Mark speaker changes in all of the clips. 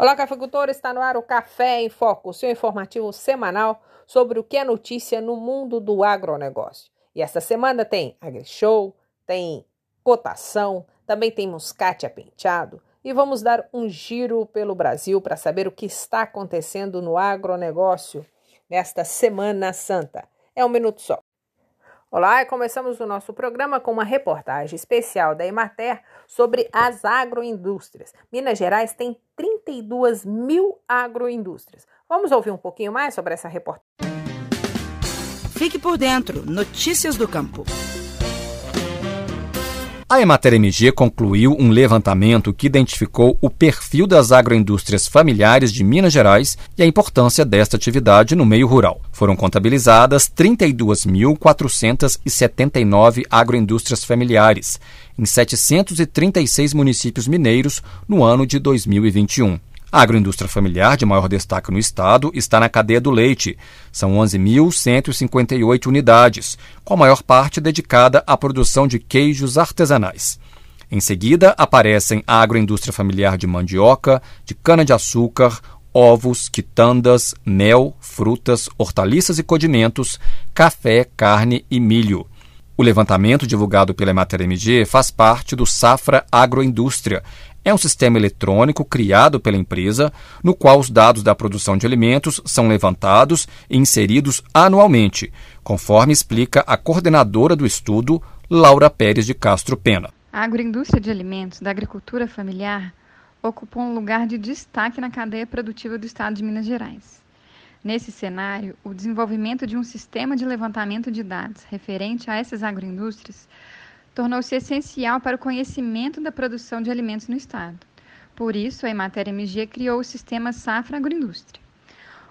Speaker 1: Olá, cafeicultor, está no ar o Café em Foco, seu informativo semanal sobre o que é notícia no mundo do agronegócio. E esta semana tem AgriShow, tem cotação, também tem muscate apenteado e vamos dar um giro pelo Brasil para saber o que está acontecendo no agronegócio nesta Semana Santa. É um minuto só. Olá, começamos o nosso programa com uma reportagem especial da Emater sobre as agroindústrias. Minas Gerais tem 32 mil agroindústrias. Vamos ouvir um pouquinho mais sobre essa reportagem?
Speaker 2: Fique por dentro. Notícias do Campo.
Speaker 3: A Emater MG concluiu um levantamento que identificou o perfil das agroindústrias familiares de Minas Gerais e a importância desta atividade no meio rural. Foram contabilizadas 32.479 agroindústrias familiares em 736 municípios mineiros no ano de 2021. A agroindústria familiar de maior destaque no estado está na cadeia do leite. São 11.158 unidades, com a maior parte dedicada à produção de queijos artesanais. Em seguida, aparecem a agroindústria familiar de mandioca, de cana-de-açúcar, ovos, quitandas, mel, frutas, hortaliças e condimentos, café, carne e milho. O levantamento divulgado pela Emater MG faz parte do Safra Agroindústria, é um sistema eletrônico criado pela empresa, no qual os dados da produção de alimentos são levantados e inseridos anualmente, conforme explica a coordenadora do estudo, Laura Pérez de Castro Pena.
Speaker 4: A agroindústria de alimentos da agricultura familiar ocupou um lugar de destaque na cadeia produtiva do estado de Minas Gerais. Nesse cenário, o desenvolvimento de um sistema de levantamento de dados referente a essas agroindústrias tornou-se essencial para o conhecimento da produção de alimentos no Estado. Por isso, a Emater MG criou o sistema Safra Agroindústria.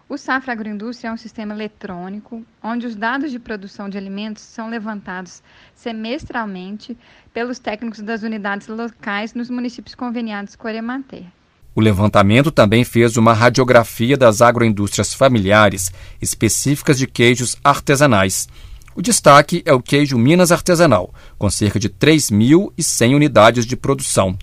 Speaker 4: O Safra Agroindústria é um sistema eletrônico onde os dados de produção de alimentos são levantados semestralmente pelos técnicos das unidades locais nos municípios conveniados com a Emater.
Speaker 3: O levantamento também fez uma radiografia das agroindústrias familiares específicas de queijos artesanais o destaque é o queijo Minas Artesanal, com cerca de 3.100 unidades de produção.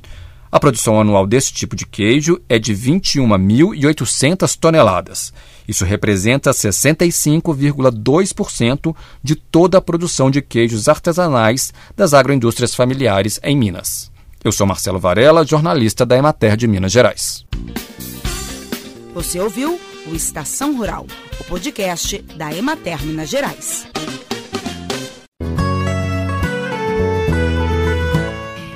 Speaker 3: A produção anual desse tipo de queijo é de 21.800 toneladas. Isso representa 65,2% de toda a produção de queijos artesanais das agroindústrias familiares em Minas. Eu sou Marcelo Varela, jornalista da Emater de Minas Gerais.
Speaker 2: Você ouviu o Estação Rural, o podcast da Emater Minas Gerais.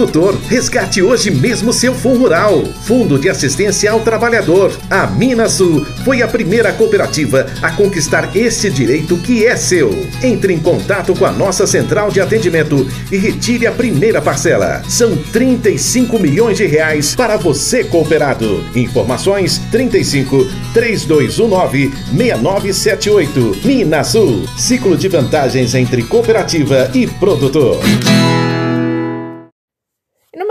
Speaker 5: Produtor, resgate hoje mesmo seu Fundo Rural. Fundo de Assistência ao Trabalhador. A Minasul foi a primeira cooperativa a conquistar esse direito que é seu. Entre em contato com a nossa central de atendimento e retire a primeira parcela. São 35 milhões de reais para você cooperado. Informações 35 3219 6978. Minasul. Ciclo de vantagens entre cooperativa e produtor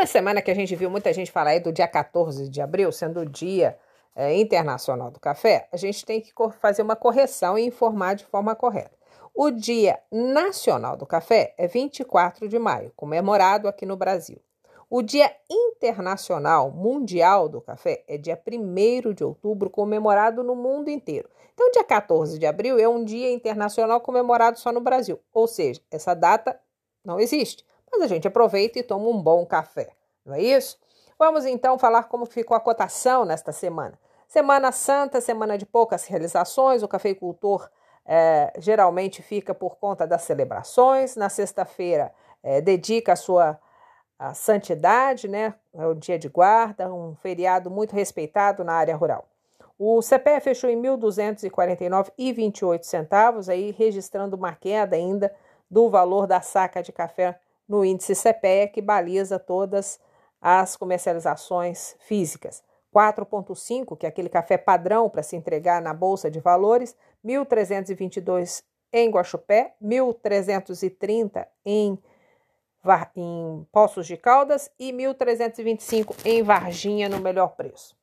Speaker 1: semana que a gente viu muita gente falar aí do dia 14 de abril, sendo o Dia é, Internacional do Café, a gente tem que fazer uma correção e informar de forma correta. O Dia Nacional do Café é 24 de maio, comemorado aqui no Brasil. O Dia Internacional Mundial do Café é dia 1 de outubro, comemorado no mundo inteiro. Então, dia 14 de abril é um dia internacional comemorado só no Brasil, ou seja, essa data não existe mas a gente aproveita e toma um bom café, não é isso? Vamos então falar como ficou a cotação nesta semana. Semana Santa, semana de poucas realizações, o cafeicultor é, geralmente fica por conta das celebrações. Na sexta-feira, é, dedica a sua a santidade, né? É o dia de guarda, um feriado muito respeitado na área rural. O CPE fechou em R$ 1.249,28 centavos, aí registrando uma queda ainda do valor da saca de café no índice CPE, que baliza todas as comercializações físicas. 4,5, que é aquele café padrão para se entregar na Bolsa de Valores, 1.322 em Guaxupé, 1.330 em em Poços de Caldas e 1.325 em Varginha no melhor preço.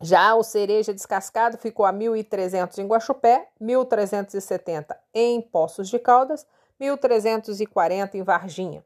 Speaker 1: Já o cereja descascado ficou a 1.300 em Guaxupé, 1.370 em Poços de Caldas, 1.340 em Varginha.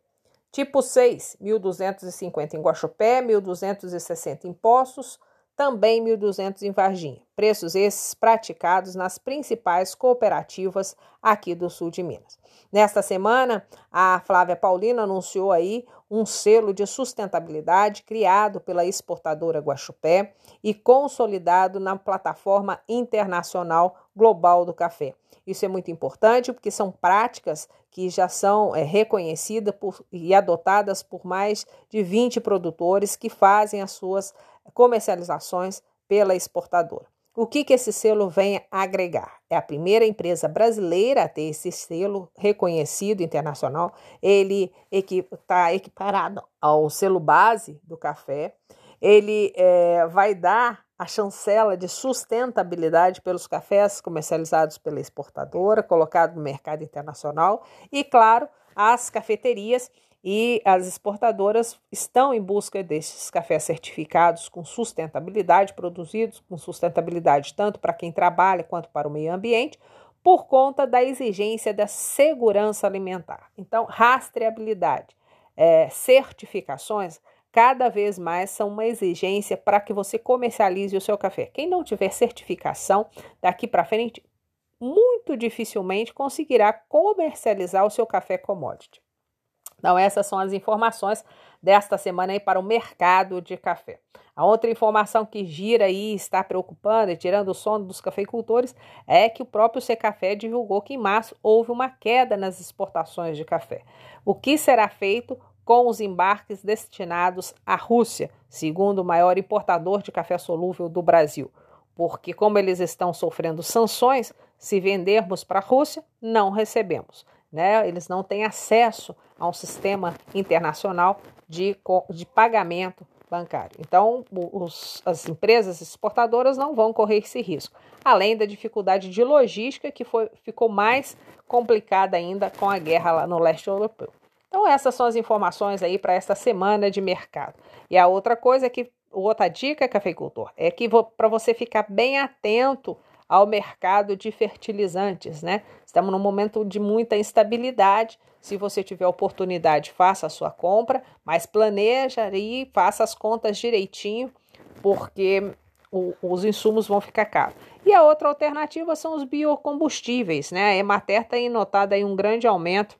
Speaker 1: Tipo 6, 1.250 em Guaxupé, 1.260 em Poços, também 1.200 em Varginha. Preços esses praticados nas principais cooperativas aqui do sul de Minas. Nesta semana, a Flávia Paulina anunciou aí um selo de sustentabilidade criado pela exportadora Guaxupé e consolidado na plataforma internacional global do café. Isso é muito importante porque são práticas que já são é, reconhecidas por, e adotadas por mais de 20 produtores que fazem as suas comercializações pela exportadora. O que, que esse selo vem agregar? É a primeira empresa brasileira a ter esse selo reconhecido internacional. Ele está equiparado ao selo base do café. Ele é, vai dar a chancela de sustentabilidade pelos cafés comercializados pela exportadora, colocado no mercado internacional. E, claro, as cafeterias e as exportadoras estão em busca desses cafés certificados com sustentabilidade, produzidos com sustentabilidade tanto para quem trabalha quanto para o meio ambiente, por conta da exigência da segurança alimentar. Então, rastreabilidade, é, certificações, cada vez mais são uma exigência para que você comercialize o seu café. Quem não tiver certificação, daqui para frente, muito dificilmente conseguirá comercializar o seu café commodity. Então, essas são as informações desta semana aí para o mercado de café. A outra informação que gira e está preocupando e tirando o sono dos cafeicultores é que o próprio Secafé divulgou que em março houve uma queda nas exportações de café. O que será feito com os embarques destinados à Rússia, segundo o maior importador de café solúvel do Brasil? Porque, como eles estão sofrendo sanções, se vendermos para a Rússia, não recebemos. Né? Eles não têm acesso a um sistema internacional de, de pagamento bancário. Então, os, as empresas exportadoras não vão correr esse risco, além da dificuldade de logística que foi, ficou mais complicada ainda com a guerra lá no leste europeu. Então, essas são as informações aí para esta semana de mercado. E a outra coisa é que, outra dica, cafeicultor, é que para você ficar bem atento ao mercado de fertilizantes, né? Estamos num momento de muita instabilidade. Se você tiver oportunidade, faça a sua compra, mas planeja e faça as contas direitinho, porque o, os insumos vão ficar caros. E a outra alternativa são os biocombustíveis, né? A Emater tem notado aí um grande aumento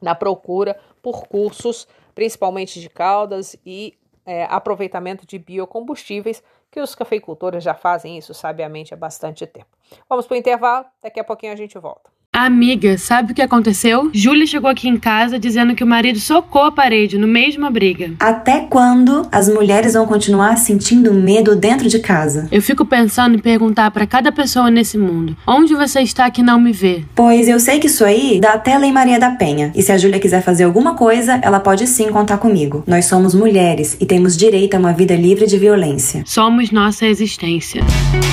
Speaker 1: na procura por cursos, principalmente de caldas e é, aproveitamento de biocombustíveis, que os cafeicultores já fazem isso sabiamente há bastante tempo. Vamos para o intervalo, daqui a pouquinho a gente volta.
Speaker 6: Amiga, sabe o que aconteceu? Júlia chegou aqui em casa dizendo que o marido socou a parede no uma briga.
Speaker 7: Até quando as mulheres vão continuar sentindo medo dentro de casa?
Speaker 6: Eu fico pensando em perguntar para cada pessoa nesse mundo: onde você está que não me vê?
Speaker 7: Pois eu sei que isso aí dá até Lei Maria da Penha. E se a Júlia quiser fazer alguma coisa, ela pode sim contar comigo. Nós somos mulheres e temos direito a uma vida livre de violência.
Speaker 6: Somos nossa existência.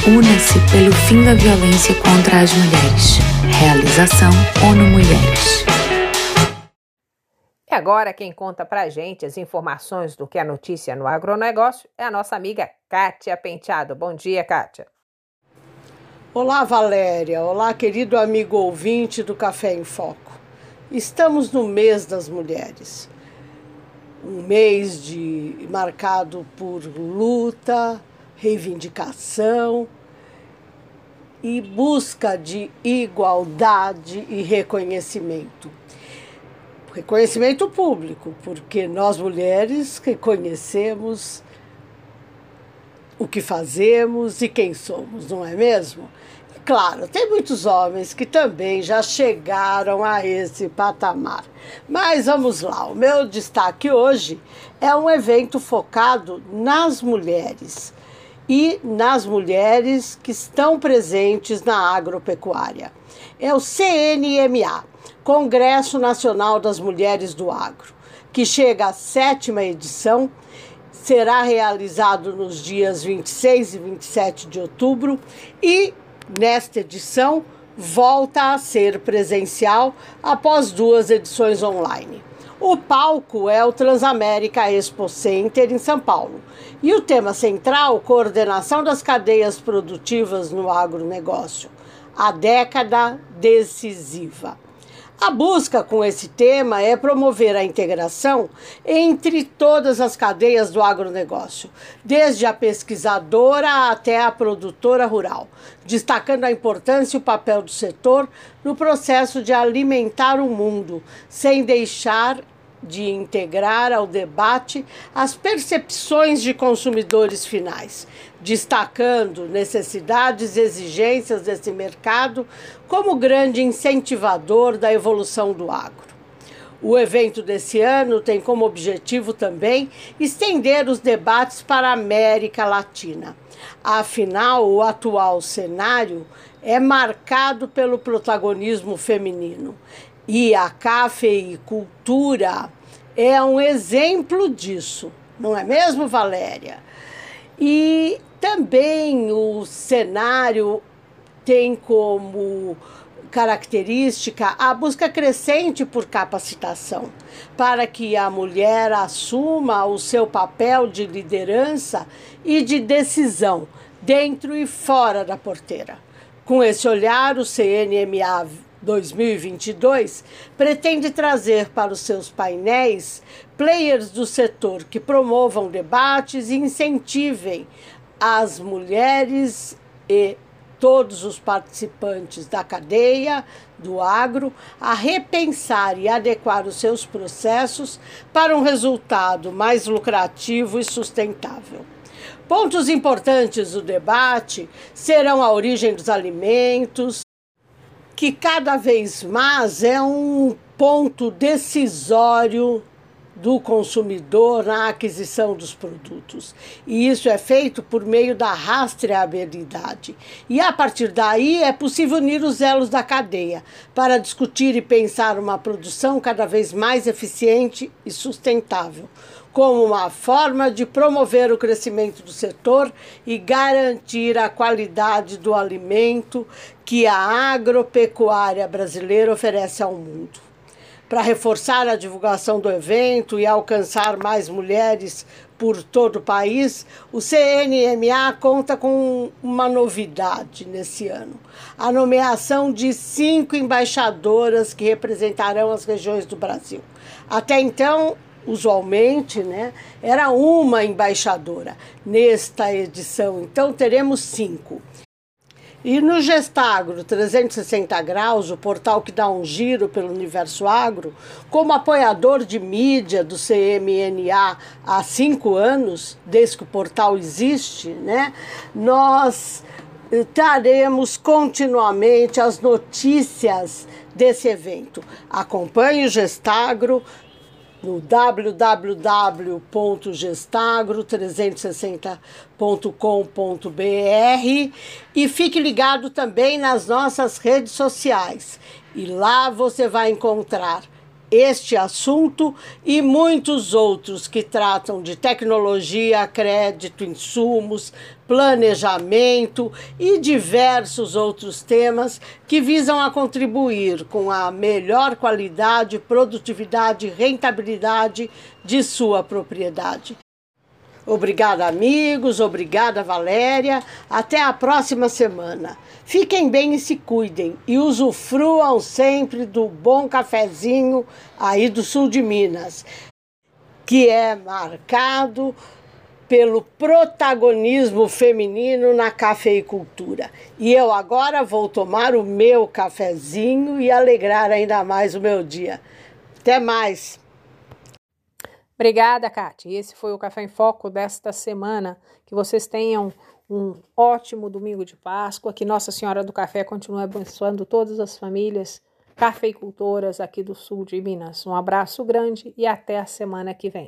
Speaker 7: Una-se pelo fim da violência contra as mulheres. Realização ONU Mulheres.
Speaker 1: E agora quem conta pra gente as informações do que é notícia no agronegócio é a nossa amiga Kátia Penteado. Bom dia, Kátia.
Speaker 8: Olá, Valéria. Olá, querido amigo ouvinte do Café em Foco. Estamos no mês das mulheres. Um mês de marcado por luta, reivindicação, e busca de igualdade e reconhecimento. Reconhecimento público, porque nós mulheres reconhecemos o que fazemos e quem somos, não é mesmo? Claro, tem muitos homens que também já chegaram a esse patamar. Mas vamos lá, o meu destaque hoje é um evento focado nas mulheres e nas mulheres que estão presentes na agropecuária. É o CNMA, Congresso Nacional das Mulheres do Agro, que chega à sétima edição, será realizado nos dias 26 e 27 de outubro e, nesta edição, volta a ser presencial após duas edições online. O palco é o Transamérica Expo Center em São Paulo. E o tema central, coordenação das cadeias produtivas no agronegócio. A década decisiva. A busca com esse tema é promover a integração entre todas as cadeias do agronegócio, desde a pesquisadora até a produtora rural, destacando a importância e o papel do setor no processo de alimentar o mundo, sem deixar de integrar ao debate as percepções de consumidores finais, destacando necessidades e exigências desse mercado como grande incentivador da evolução do agro. O evento desse ano tem como objetivo também estender os debates para a América Latina. Afinal, o atual cenário é marcado pelo protagonismo feminino e a cafeicultura é um exemplo disso, não é mesmo, Valéria? E também o cenário tem como característica a busca crescente por capacitação, para que a mulher assuma o seu papel de liderança e de decisão dentro e fora da porteira. Com esse olhar, o CNMA 2022 pretende trazer para os seus painéis players do setor que promovam debates e incentivem as mulheres e todos os participantes da cadeia do agro a repensar e adequar os seus processos para um resultado mais lucrativo e sustentável. Pontos importantes do debate serão a origem dos alimentos, que cada vez mais é um ponto decisório do consumidor na aquisição dos produtos. E isso é feito por meio da rastreabilidade. E a partir daí é possível unir os elos da cadeia para discutir e pensar uma produção cada vez mais eficiente e sustentável como uma forma de promover o crescimento do setor e garantir a qualidade do alimento que a agropecuária brasileira oferece ao mundo. Para reforçar a divulgação do evento e alcançar mais mulheres por todo o país, o CNMA conta com uma novidade nesse ano: a nomeação de cinco embaixadoras que representarão as regiões do Brasil. Até então, usualmente, né, era uma embaixadora. Nesta edição, então, teremos cinco. E no Gestagro 360 Graus, o portal que dá um giro pelo universo agro, como apoiador de mídia do CMNA há cinco anos, desde que o portal existe, né, nós traremos continuamente as notícias desse evento. Acompanhe o Gestagro no www.gestagro360.com.br e fique ligado também nas nossas redes sociais. E lá você vai encontrar este assunto e muitos outros que tratam de tecnologia, crédito, insumos, planejamento e diversos outros temas que visam a contribuir com a melhor qualidade, produtividade e rentabilidade de sua propriedade. Obrigada, amigos. Obrigada, Valéria. Até a próxima semana. Fiquem bem e se cuidem e usufruam sempre do bom cafezinho aí do sul de Minas, que é marcado pelo protagonismo feminino na cafeicultura. E eu agora vou tomar o meu cafezinho e alegrar ainda mais o meu dia. Até mais!
Speaker 1: Obrigada, Kátia. Esse foi o Café em Foco desta semana. Que vocês tenham um ótimo domingo de Páscoa. Que Nossa Senhora do Café continue abençoando todas as famílias cafeicultoras aqui do sul de Minas. Um abraço grande e até a semana que vem.